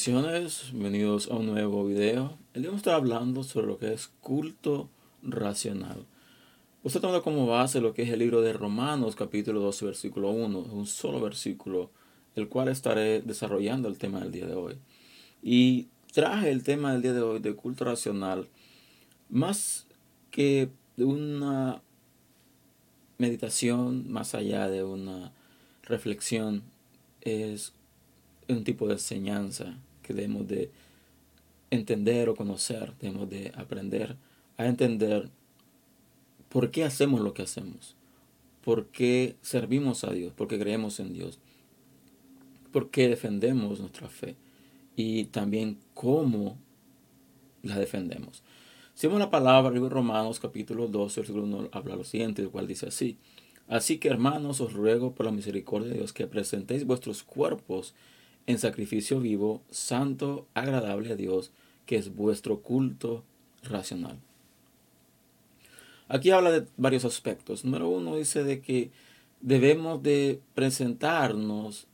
Bendiciones, bienvenidos a un nuevo video. El día vamos a estar hablando sobre lo que es culto racional. Usted tomando como base lo que es el libro de Romanos, capítulo 12, versículo 1, un solo versículo, el cual estaré desarrollando el tema del día de hoy. Y traje el tema del día de hoy de culto racional más que una meditación, más allá de una reflexión, es un tipo de enseñanza debemos de entender o conocer, debemos de aprender a entender por qué hacemos lo que hacemos, por qué servimos a Dios, por qué creemos en Dios, por qué defendemos nuestra fe y también cómo la defendemos. Si vemos la palabra, de Romanos capítulo 12, versículo 1, habla lo siguiente, el cual dice así. Así que hermanos, os ruego por la misericordia de Dios que presentéis vuestros cuerpos en sacrificio vivo, santo, agradable a Dios, que es vuestro culto racional. Aquí habla de varios aspectos. Número uno dice de que debemos de presentarnos,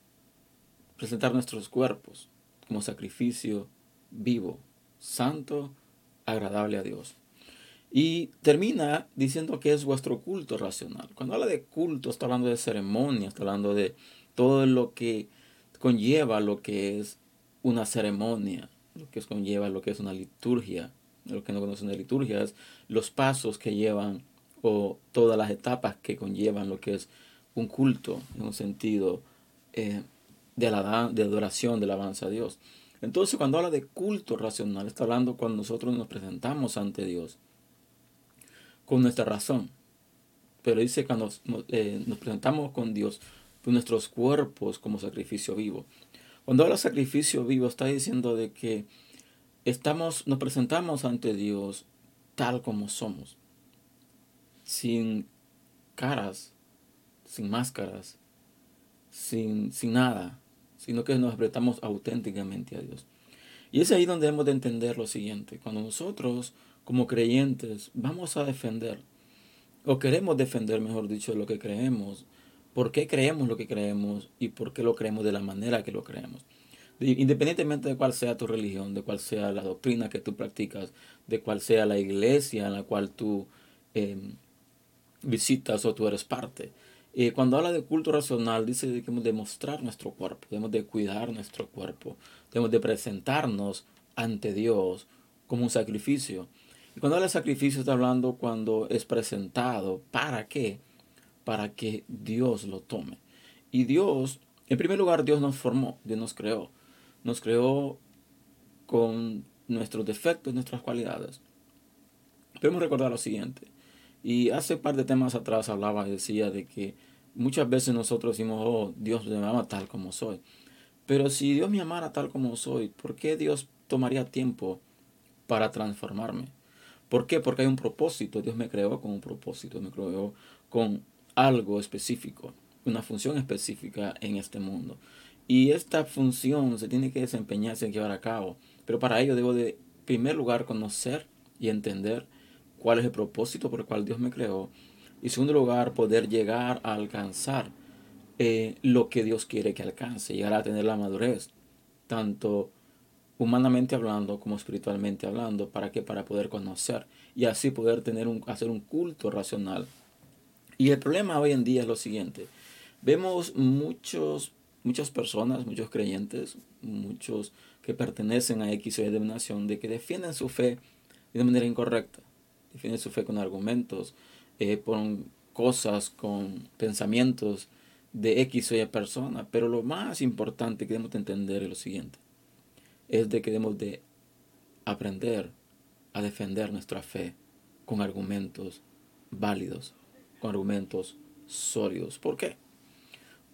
presentar nuestros cuerpos como sacrificio vivo, santo, agradable a Dios. Y termina diciendo que es vuestro culto racional. Cuando habla de culto, está hablando de ceremonia, está hablando de todo lo que conlleva lo que es una ceremonia, lo que conlleva lo que es una liturgia. Lo que no conocen de liturgia es los pasos que llevan o todas las etapas que conllevan lo que es un culto en un sentido eh, de, la, de adoración, de alabanza a Dios. Entonces cuando habla de culto racional, está hablando cuando nosotros nos presentamos ante Dios con nuestra razón. Pero dice cuando eh, nos presentamos con Dios nuestros cuerpos como sacrificio vivo. Cuando habla sacrificio vivo está diciendo de que estamos, nos presentamos ante Dios tal como somos, sin caras, sin máscaras, sin, sin nada, sino que nos presentamos auténticamente a Dios. Y es ahí donde hemos de entender lo siguiente, cuando nosotros como creyentes vamos a defender, o queremos defender, mejor dicho, lo que creemos, por qué creemos lo que creemos y por qué lo creemos de la manera que lo creemos. Independientemente de cuál sea tu religión, de cuál sea la doctrina que tú practicas, de cuál sea la iglesia en la cual tú em, visitas o tú eres parte. Eh, cuando habla de culto racional, dice que debemos de mostrar nuestro cuerpo, debemos de cuidar nuestro cuerpo, debemos de presentarnos ante Dios como un sacrificio. Y cuando habla de sacrificio está hablando cuando es presentado. ¿Para qué? Para que Dios lo tome. Y Dios, en primer lugar, Dios nos formó, Dios nos creó. Nos creó con nuestros defectos, nuestras cualidades. Debemos recordar lo siguiente. Y hace un par de temas atrás hablaba y decía de que muchas veces nosotros decimos, oh, Dios me ama tal como soy. Pero si Dios me amara tal como soy, ¿por qué Dios tomaría tiempo para transformarme? ¿Por qué? Porque hay un propósito. Dios me creó con un propósito, me creó con algo específico, una función específica en este mundo. Y esta función se tiene que desempeñar, se llevar a cabo. Pero para ello debo de, en primer lugar, conocer y entender cuál es el propósito por el cual Dios me creó. Y en segundo lugar, poder llegar a alcanzar eh, lo que Dios quiere que alcance, llegar a tener la madurez, tanto humanamente hablando como espiritualmente hablando, para que para poder conocer y así poder tener un, hacer un culto racional y el problema hoy en día es lo siguiente. Vemos muchos, muchas personas, muchos creyentes, muchos que pertenecen a X o Y denominación, de que defienden su fe de manera incorrecta. Defienden su fe con argumentos, eh, con cosas, con pensamientos de X o Y persona. Pero lo más importante que debemos de entender es lo siguiente. Es de que debemos de aprender a defender nuestra fe con argumentos válidos argumentos sólidos. ¿Por qué?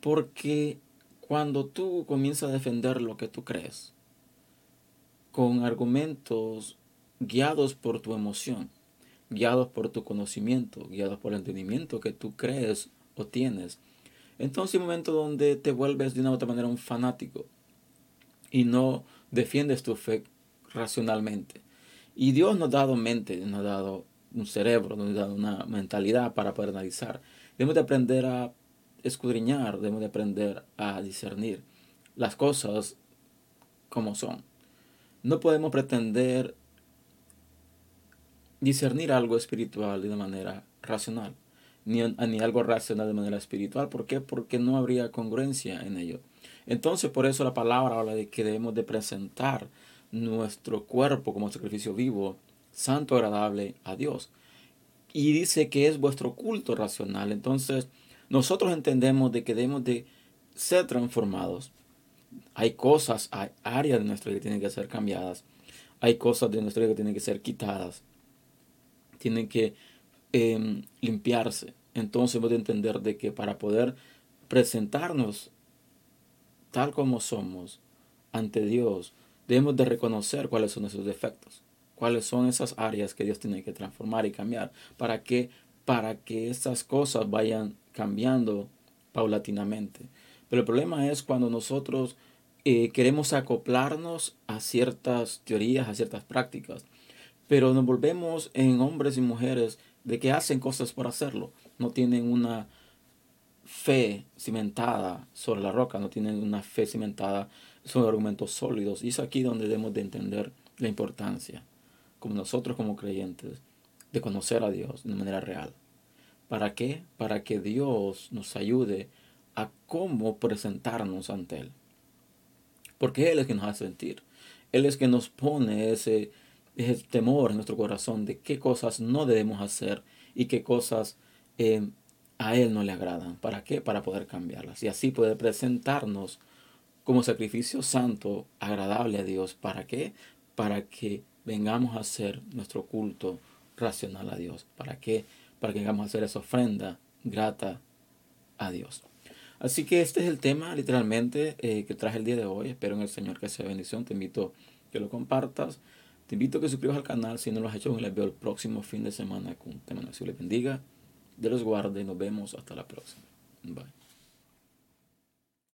Porque cuando tú comienzas a defender lo que tú crees, con argumentos guiados por tu emoción, guiados por tu conocimiento, guiados por el entendimiento que tú crees o tienes, entonces hay un momento donde te vuelves de una u otra manera un fanático y no defiendes tu fe racionalmente. Y Dios nos ha dado mente, nos ha dado un cerebro, una mentalidad para poder analizar. Debemos de aprender a escudriñar, debemos de aprender a discernir las cosas como son. No podemos pretender discernir algo espiritual de manera racional, ni, ni algo racional de manera espiritual. ¿Por qué? Porque no habría congruencia en ello. Entonces, por eso la palabra habla de que debemos de presentar nuestro cuerpo como sacrificio vivo, santo, agradable a Dios. Y dice que es vuestro culto racional. Entonces, nosotros entendemos de que debemos de ser transformados. Hay cosas, hay áreas de nuestra vida que tienen que ser cambiadas. Hay cosas de nuestra vida que tienen que ser quitadas. Tienen que em, limpiarse. Entonces hemos de entender de que para poder presentarnos tal como somos ante Dios, debemos de reconocer cuáles son esos defectos, cuáles son esas áreas que Dios tiene que transformar y cambiar, para que, para que estas cosas vayan cambiando paulatinamente. Pero el problema es cuando nosotros eh, queremos acoplarnos a ciertas teorías, a ciertas prácticas, pero nos volvemos en hombres y mujeres de que hacen cosas por hacerlo, no tienen una fe cimentada sobre la roca, no tienen una fe cimentada sobre argumentos sólidos. Y es aquí donde debemos de entender la importancia, como nosotros como creyentes, de conocer a Dios de manera real. ¿Para qué? Para que Dios nos ayude a cómo presentarnos ante Él. Porque Él es quien nos hace sentir. Él es quien nos pone ese, temor en nuestro corazón de qué cosas no debemos hacer y qué cosas eh, a Él no le agradan. ¿Para qué? Para poder cambiarlas. Y así poder presentarnos como sacrificio santo, agradable a Dios. ¿Para qué? Para que vengamos a hacer nuestro culto racional a Dios. ¿Para qué? Para que vengamos a hacer esa ofrenda grata a Dios. Así que este es el tema literalmente eh, que traje el día de hoy. Espero en el Señor que sea bendición. Te invito a que lo compartas. Te invito a que suscribas al canal si no lo has hecho. Les veo el próximo fin de semana con un tema. Dios les bendiga. Dios los guarde y nos vemos hasta la próxima. Bye.